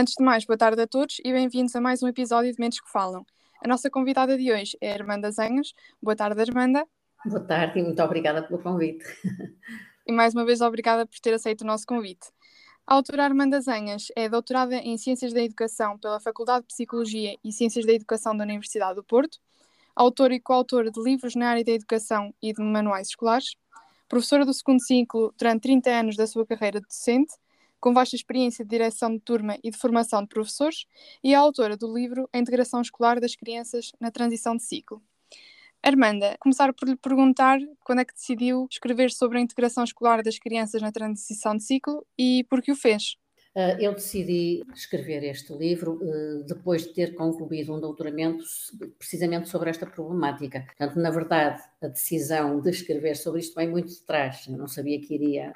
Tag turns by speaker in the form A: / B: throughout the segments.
A: Antes de mais, boa tarde a todos e bem-vindos a mais um episódio de Mentes que Falam. A nossa convidada de hoje é a Armanda Zenhas. Boa tarde, Armanda.
B: Boa tarde e muito obrigada pelo convite.
A: E mais uma vez, obrigada por ter aceito o nosso convite. A autora Armanda Zenhas é doutorada em Ciências da Educação pela Faculdade de Psicologia e Ciências da Educação da Universidade do Porto, autora e coautora de livros na área da educação e de manuais escolares, professora do segundo ciclo durante 30 anos da sua carreira docente, com vasta experiência de direção de turma e de formação de professores, e é autora do livro A Integração Escolar das Crianças na Transição de Ciclo. Armanda, começar por lhe perguntar quando é que decidiu escrever sobre a integração escolar das crianças na transição de ciclo e por que o fez?
B: Ah, eu decidi escrever este livro ah, depois de ter concluído um doutoramento precisamente sobre esta problemática. Portanto, na verdade, a decisão de escrever sobre isto vem muito de trás. Eu não sabia que iria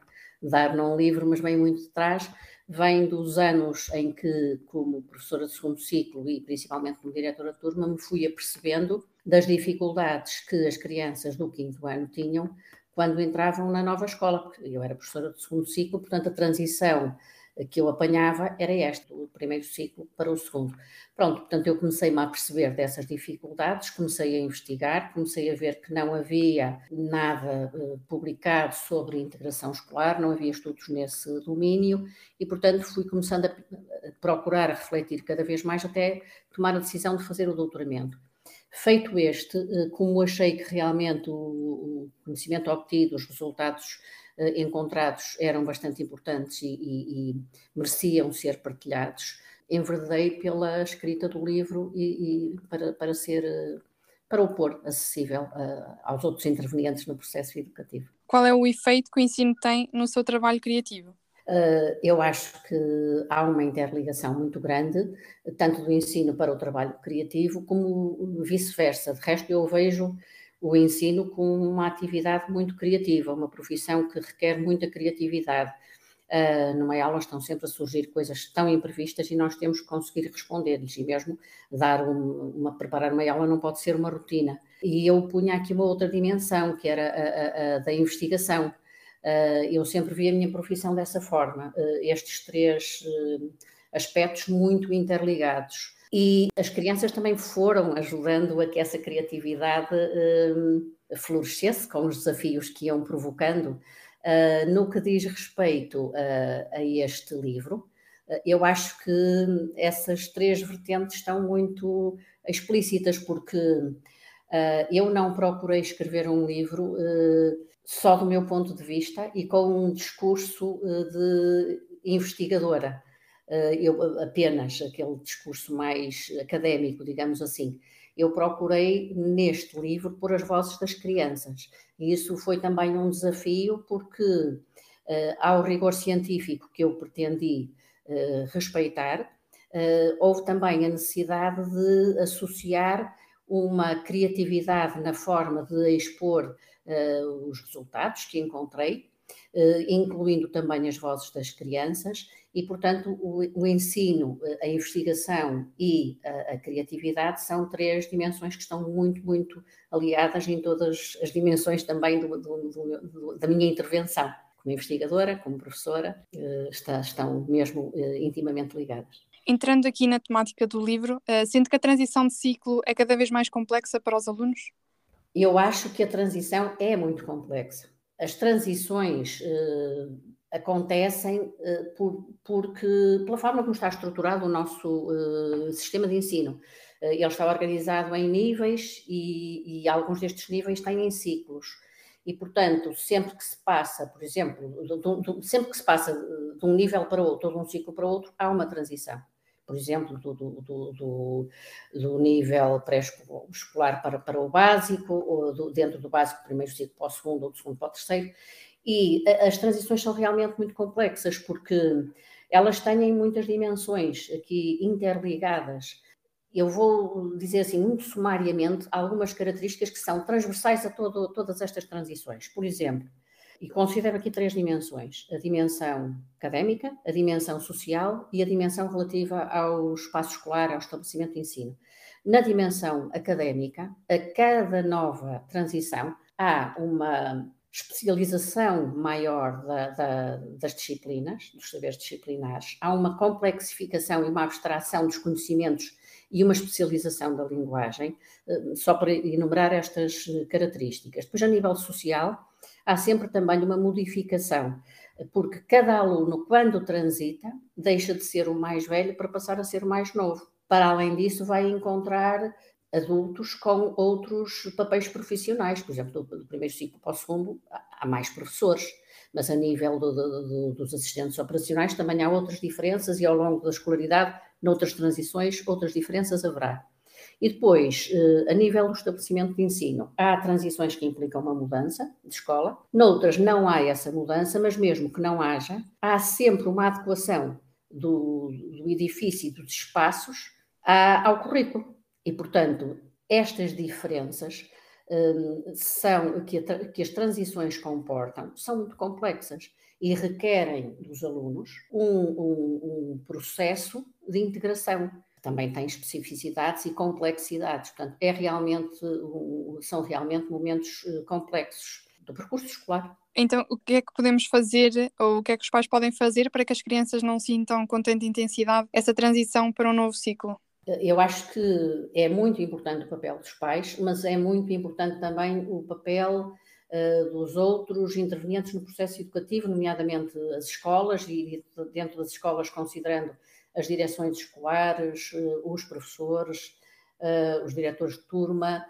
B: dar num livro, mas vem muito de trás. Vem dos anos em que, como professora de segundo ciclo e principalmente como diretora de turma, me fui apercebendo das dificuldades que as crianças do quinto ano tinham quando entravam na nova escola. Eu era professora de segundo ciclo, portanto, a transição que eu apanhava era esta, o primeiro ciclo para o segundo. Pronto, portanto, eu comecei-me a perceber dessas dificuldades, comecei a investigar, comecei a ver que não havia nada uh, publicado sobre integração escolar, não havia estudos nesse domínio e, portanto, fui começando a, procurar, a refletir cada vez mais até tomar a decisão de fazer o doutoramento. Feito este, uh, como achei que realmente o, conhecimento obtido, os resultados eh, encontrados eram bastante importantes e, e, e, mereciam ser partilhados, enverdei pela escrita do livro e, e para, para ser eh, para o pôr acessível uh, aos outros intervenientes no processo educativo.
A: Qual é o efeito que o ensino tem no seu trabalho criativo?
B: Uh, eu acho que há uma interligação muito grande, tanto do ensino para o trabalho criativo, como vice-versa. De resto, eu vejo o ensino com uma atividade muito criativa, uma profissão que requer muita criatividade. Uh, numa aula estão sempre a surgir coisas tão imprevistas e nós temos que conseguir responder-lhes e mesmo dar um, uma, preparar uma aula não pode ser uma rotina. E eu punha aqui uma outra dimensão, que era a, a, a da investigação. Uh, eu sempre vi a minha profissão dessa forma, uh, estes três aspectos muito interligados. E as crianças também foram ajudando a que essa criatividade uh, florescesse com os desafios que iam provocando. Uh, no que diz respeito uh, a este livro, eu acho que essas três vertentes estão muito explícitas, porque eu não procurei escrever um livro só do meu ponto de vista e com um discurso de investigadora. Eh, eu apenas aquele discurso mais académico, digamos assim. Eu procurei neste livro pôr as vozes das crianças e isso foi também um desafio porque uh, ao rigor científico que eu pretendi uh, respeitar, houve também a necessidade de associar uma criatividade na forma de expor os resultados que encontrei, incluindo também as vozes das crianças e, portanto, o, o ensino, a investigação e a, a, criatividade são três dimensões que estão muito, muito aliadas em todas as dimensões também do, do, do, da minha intervenção. Como investigadora, como professora, eh, está, estão mesmo eh, intimamente ligadas.
A: Entrando aqui na temática do livro, sente que a transição de ciclo é cada vez mais complexa para os alunos?
B: Eu acho que a transição é muito complexa. As transições acontecem uh, por, porque, pela forma como está estruturado o nosso uh, sistema de ensino. Uh, ele está organizado em níveis e, e, alguns destes níveis têm em ciclos. E, portanto, sempre que se passa, por exemplo, do, do, sempre que se passa de um nível para outro, ou de um ciclo para outro, há uma transição. Por exemplo, do, do, do nível pré-escolar para, para o básico, ou dentro do básico, primeiro ciclo para o segundo, ou do segundo para o terceiro e as transições são realmente muito complexas, porque elas têm muitas dimensões aqui interligadas. Eu vou dizer assim, muito sumariamente, algumas características que são transversais a todo, todas estas transições. Por exemplo, e considero aqui três dimensões: a dimensão académica, a dimensão social e a dimensão relativa ao espaço escolar, ao estabelecimento de ensino. Na dimensão académica, a cada nova transição há uma especialização maior da, da, das disciplinas, dos saberes disciplinares, há uma complexificação e uma abstração dos conhecimentos e uma especialização da linguagem, eh, só para enumerar estas características. Depois, a nível social, há sempre também uma modificação, porque cada aluno, quando transita, deixa de ser o mais velho para passar a ser o mais novo. Para além disso, vai encontrar adultos com outros papéis profissionais, por exemplo, do, do primeiro ciclo para o segundo, há mais professores, mas a nível do, do, dos assistentes operacionais também há outras diferenças e ao longo da escolaridade, noutras transições, outras diferenças haverá. E depois, eh, a nível do estabelecimento de ensino, há transições que implicam uma mudança de escola, noutras não há essa mudança, mas mesmo que não haja, há sempre uma adequação do, do edifício e dos espaços ao currículo. E, portanto, estas diferenças um, são que, a, que, as transições comportam são muito complexas e requerem dos alunos um, um, um processo de integração. Também tem especificidades e complexidades, portanto, é realmente, são realmente momentos eh, complexos do percurso escolar.
A: Então, o que é que podemos fazer, ou o que é que os pais podem fazer para que as crianças não sintam com tanta intensidade essa transição para um novo ciclo?
B: Eu acho que é muito importante o papel dos pais, mas é muito importante também o papel uh, dos outros intervenientes no processo educativo, nomeadamente as escolas e dentro das escolas considerando as direções escolares, uh, os professores, uh, os diretores de turma,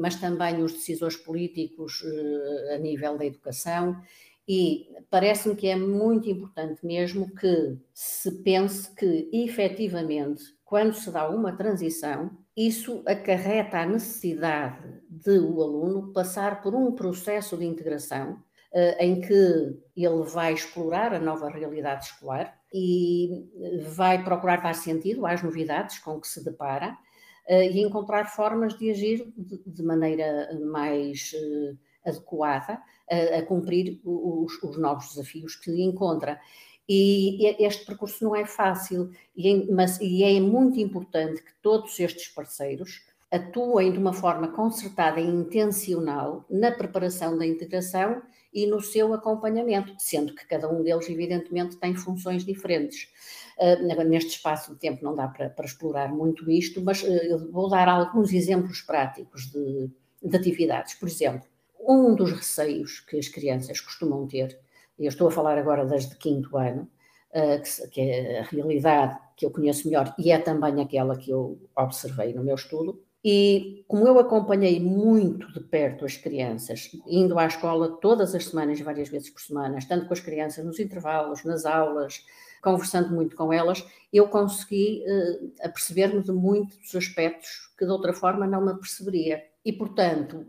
B: mas também os decisores políticos a nível da educação. E parece-me que é muito importante mesmo que se pense que, efetivamente, quando se dá uma transição, isso acarreta a necessidade de o aluno passar por um processo de integração uh, em que ele vai explorar a nova realidade escolar e vai procurar dar sentido às novidades com que se depara uh, e encontrar formas de agir de, maneira mais adequada a, a cumprir os, os novos desafios que encontra. E este percurso não é fácil, é, mas e é muito importante que todos estes parceiros atuem de uma forma concertada e intencional na preparação da integração e no seu acompanhamento, sendo que cada um deles, evidentemente, tem funções diferentes. Uh, neste espaço de tempo não dá para, para explorar muito isto, mas uh, vou dar alguns exemplos práticos de, de atividades. Por exemplo, um dos receios que as crianças costumam ter eu estou a falar agora das de quinto ano, eh, que é a realidade que eu conheço melhor e é também aquela que eu observei no meu estudo. E como eu acompanhei muito de perto as crianças, indo à escola todas as semanas, várias vezes por semana, estando com as crianças nos intervalos, nas aulas, conversando muito com elas, eu consegui uh, aperceber-me de muitos aspectos que de outra forma não me aperceberia e, portanto,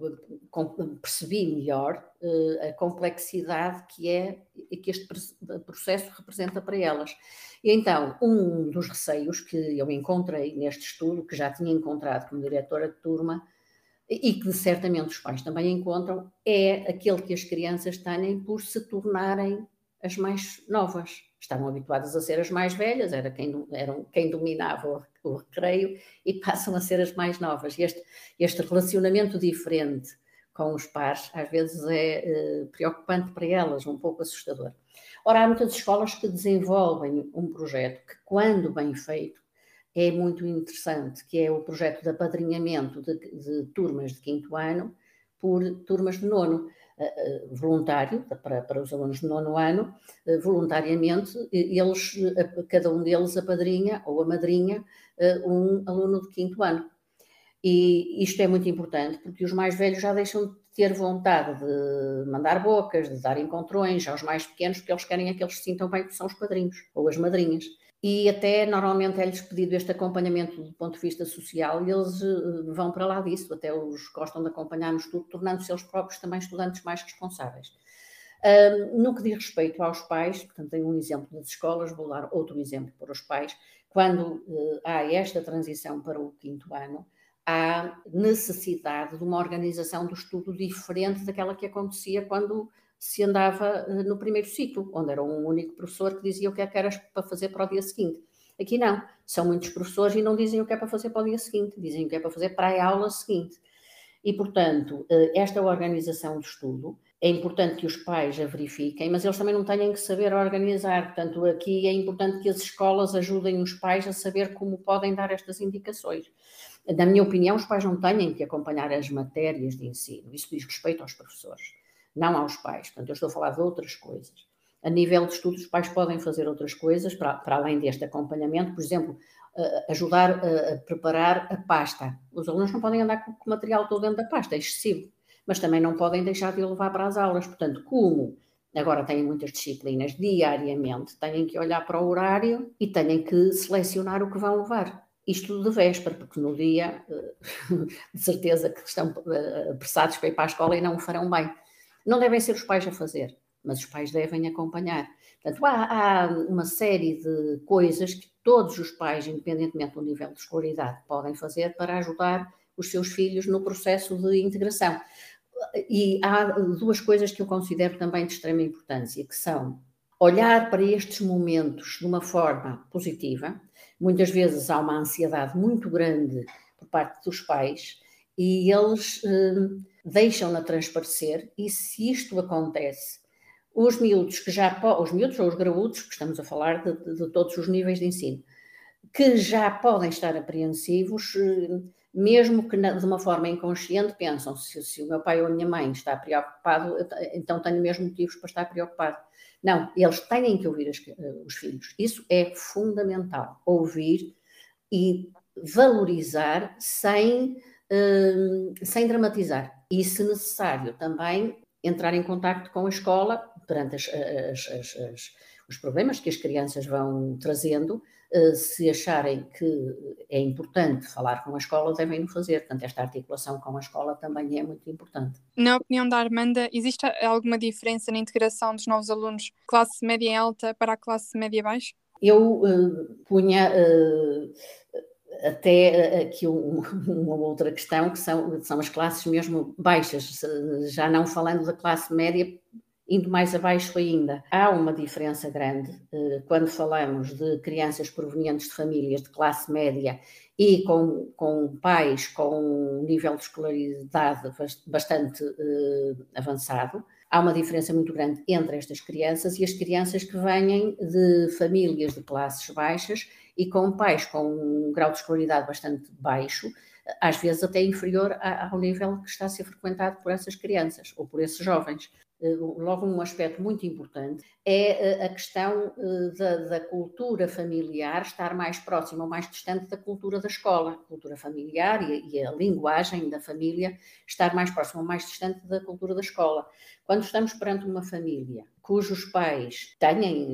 B: percebi melhor uh, a complexidade que é que este processo representa para elas. E então, um dos receios que eu encontrei neste estudo, que já tinha encontrado como diretora de turma, e que certamente os pais também encontram, é aquele que as crianças têm por se tornarem as mais novas. Estavam habituadas a ser as mais velhas, era quem, eram quem dominava o, recreio, e passam a ser as mais novas. Este, este relacionamento diferente com os pares às vezes é uh, preocupante para elas, um pouco assustador. Ora, há muitas escolas que desenvolvem um projeto que, quando bem feito, é muito interessante, que é o projeto de apadrinhamento de, de turmas de quinto ano por turmas de nono. Eh, eh, voluntário para, para os alunos de nono ano, eh, voluntariamente, eles, cada um deles apadrinha ou a madrinha um aluno de quinto ano. E isto é muito importante porque os mais velhos já deixam de ter vontade de mandar bocas, de dar encontrões aos mais pequenos, porque eles querem é que eles se sintam bem, que são os padrinhos ou as madrinhas e até normalmente é-lhes pedido este acompanhamento do ponto de vista social e eles eh, vão para lá disso, até os gostam de acompanhar no estudo, tornando-se eles próprios também estudantes mais responsáveis. Um, no que diz respeito aos pais, portanto, tenho um exemplo das escolas, vou dar outro exemplo para os pais. Quando uh, há esta transição para o quinto ano, há necessidade de uma organização do estudo diferente daquela que acontecia quando se andava eh, no primeiro ciclo, onde era um único professor que dizia o que é que era para fazer para o dia seguinte. Aqui não, são muitos professores e não dizem o que é para fazer para o dia seguinte, dizem o que é para fazer para a aula seguinte. E, portanto, eh, esta organização de estudo é importante que os pais a verifiquem, mas eles também não têm que saber organizar. Portanto, aqui é importante que as escolas ajudem os pais a saber como podem dar estas indicações. Na minha opinião, os pais não têm que acompanhar as matérias de ensino. Isso diz respeito aos professores, não aos pais. Portanto, eu estou a falar de outras coisas. A nível de estudos, os pais podem fazer outras coisas para, para além deste acompanhamento, por exemplo, uh, ajudar a, a preparar a pasta. Os alunos não podem andar com o material todo dentro da pasta, é excessivo mas também não podem deixar de levar para as aulas. Portanto, como agora têm muitas disciplinas diariamente, têm que olhar para o horário e têm que selecionar o que vão levar. Isto de véspera, porque no dia, eh, de certeza que estão eh, apressados para ir para a escola e não o farão bem. Não devem ser os pais a fazer, mas os pais devem acompanhar. Portanto, há, há uma série de coisas que todos os pais, independentemente do nível de escolaridade, podem fazer para ajudar os seus filhos no processo de integração e há duas coisas que eu considero também de extrema importância, que são olhar para estes momentos de uma forma positiva. Muitas vezes há uma ansiedade muito grande por parte dos pais e eles eh, deixam-na transparecer, e se isto acontece, os miúdos que já os miúdos ou os graúdos, que estamos a falar de, de, de todos os níveis de ensino, que já podem estar apreensivos, eh, mesmo que de uma forma inconsciente pensam, se, se, o meu pai ou a minha mãe está preocupado, então tenho mesmo motivos para estar preocupado. Não, eles têm que ouvir as, eh, os filhos. Isso é fundamental. Ouvir e valorizar sem, sem dramatizar. E, se necessário, também entrar em contato com a escola perante as, as, as, os problemas que as crianças vão trazendo, eh, se acharem que é importante falar com a escola, devem o fazer. Portanto, esta articulação com a escola também é muito importante.
A: Na opinião da Armanda, existe alguma diferença na integração dos novos alunos classe média alta para a classe média baixa?
B: Eu uh, punha uh, até aqui um, uma outra questão, que são, são as classes mesmo baixas, já não falando da classe média, indo mais abaixo ainda. Há uma diferença grande eh, quando falamos de crianças provenientes de famílias de classe média e com, com pais com um nível de escolaridade bastante eh, avançado. Há uma diferença muito grande entre estas crianças e as crianças que vêm de famílias de classes baixas e com pais com um grau de escolaridade bastante baixo, às vezes até inferior ao nível que está a ser frequentado por essas crianças ou por esses jovens. Eh, logo um aspecto muito importante, é eh, a questão eh, da, da, cultura familiar estar mais próxima ou mais distante da cultura da escola. A cultura familiar e a, e a linguagem da família estar mais próxima ou mais distante da cultura da escola. Quando estamos perante uma família cujos pais têm,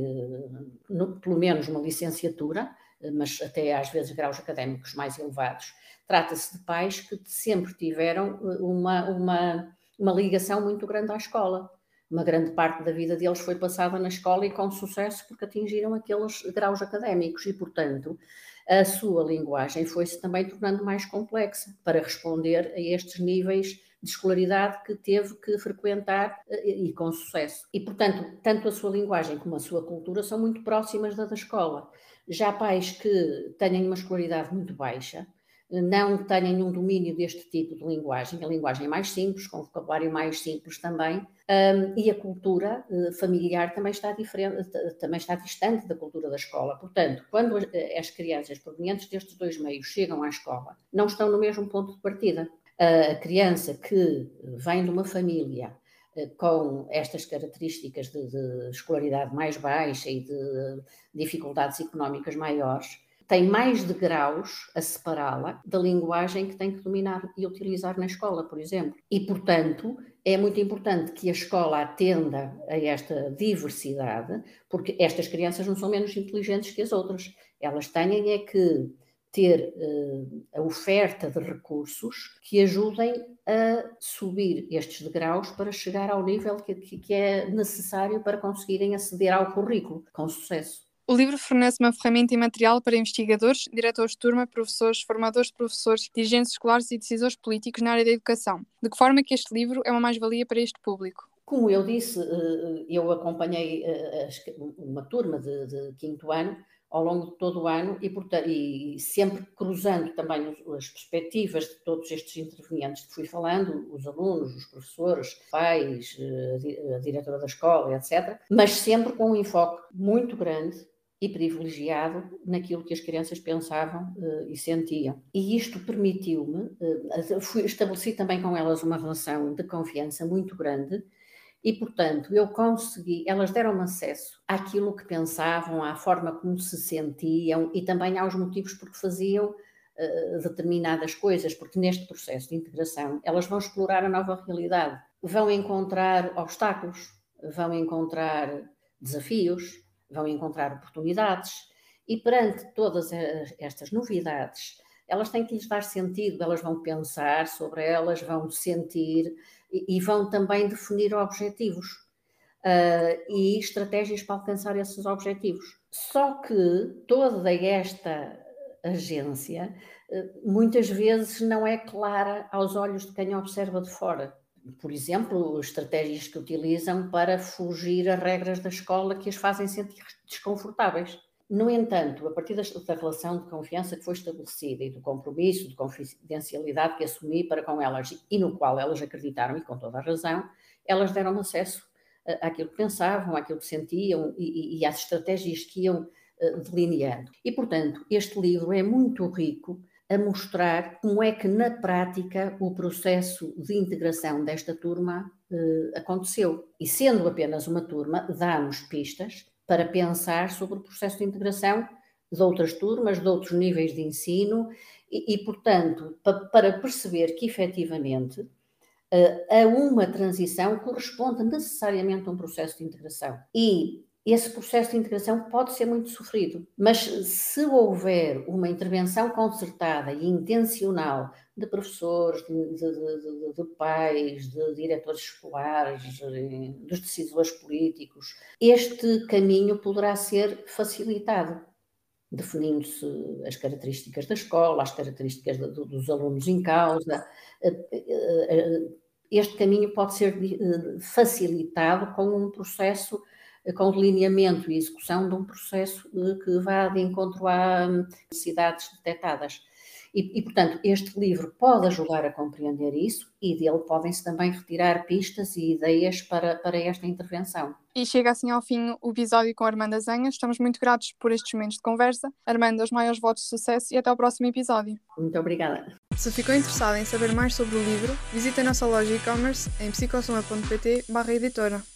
B: pelo menos, uma licenciatura, mas até às vezes graus académicos mais elevados, trata-se de pais que sempre tiveram uma, uma, uma ligação muito grande à escola uma grande parte da vida deles foi passada na escola e com sucesso porque atingiram aqueles graus académicos e, portanto, a sua linguagem foi-se também tornando mais complexa para responder a estes níveis de escolaridade que teve que frequentar eh, e com sucesso. E, portanto, tanto a sua linguagem como a sua cultura são muito próximas da da escola. Já pais que têm uma escolaridade muito baixa, não têm um domínio deste tipo de linguagem, a linguagem é mais simples, com vocabulário mais simples também, e a cultura uh, familiar também está diferente, também está distante da cultura da escola. Portanto, quando as, eh, as crianças provenientes destes dois meios chegam à escola, não estão no mesmo ponto de partida. A criança que vem de uma família eh, com estas características de, de escolaridade mais baixa e de dificuldades económicas maiores, tem mais degraus a separá-la da linguagem que tem que dominar e utilizar na escola, por exemplo. E, portanto, é muito importante que a escola atenda a esta diversidade, porque estas crianças não são menos inteligentes que as outras. Elas têm é que ter uh, a oferta de recursos que ajudem a subir estes degraus para chegar ao nível que, que é necessário para conseguirem aceder ao currículo com sucesso.
A: O livro fornece uma ferramenta e material para investigadores, diretores de turma, professores, formadores de professores, dirigentes escolares e decisores políticos na área da educação. De que forma que este livro é uma mais-valia para este público?
B: Como eu disse, eh, eu acompanhei eh, uma turma de, de quinto ano ao longo de todo o ano e, portanto, e sempre cruzando também as perspectivas de todos estes intervenientes que fui falando, os alunos, os professores, pais, eh, a diretora da escola, etc., mas sempre com um enfoque muito grande e privilegiado naquilo que as crianças pensavam uh, e sentiam. E isto permitiu-me, uh, estabeleci também com elas uma relação de confiança muito grande e, portanto, eu consegui, elas deram-me acesso àquilo que pensavam, à forma como se sentiam e também aos motivos por que faziam uh, determinadas coisas, porque neste processo de integração elas vão explorar a nova realidade, vão encontrar obstáculos, vão encontrar desafios, vão encontrar oportunidades e perante todas estas novidades, elas têm que lhes dar sentido, elas vão pensar sobre elas, vão sentir e, vão também definir objetivos uh, e estratégias para alcançar esses objetivos. Só que toda esta agência uh, muitas vezes não é clara aos olhos de quem observa de fora. Por exemplo, estratégias que utilizam para fugir a regras da escola que as fazem sentir desconfortáveis. No entanto, a partir da, relação de confiança que foi estabelecida e do compromisso de confidencialidade que assumi para com elas e no qual elas acreditaram, e com toda a razão, elas deram acesso àquilo que pensavam, àquilo que sentiam e, e às estratégias que iam uh, delineando. E, portanto, este livro é muito rico a mostrar como é que, na prática, o processo de integração desta turma uh, aconteceu. E sendo apenas uma turma, dá-nos pistas para pensar sobre o processo de integração de outras turmas, de outros níveis de ensino e, e portanto, pa, para perceber que efetivamente uh, a uma transição corresponde necessariamente a um processo de integração. E esse processo de integração pode ser muito sofrido, mas se houver uma intervenção concertada e intencional de professores, de, de, de, pais, de diretores escolares, dos decisores políticos, este caminho poderá ser facilitado, definindo-se as características da escola, as características dos alunos em causa. Eh, eh, eh, este caminho pode ser facilitado com um processo com delineamento e execução de um processo que vá de encontro a hum, necessidades detectadas. E, e, portanto, este livro pode ajudar a compreender isso e dele podem-se também retirar pistas e ideias para, para esta intervenção.
A: E chega assim ao fim o episódio com a Armanda Zenha. Estamos muito gratos por estes momentos de conversa. Armanda, os maiores votos de sucesso e até ao próximo episódio.
B: Muito obrigada.
A: Se ficou interessado em saber mais sobre o livro, visite a nossa loja e-commerce em psicossoma.pt editora.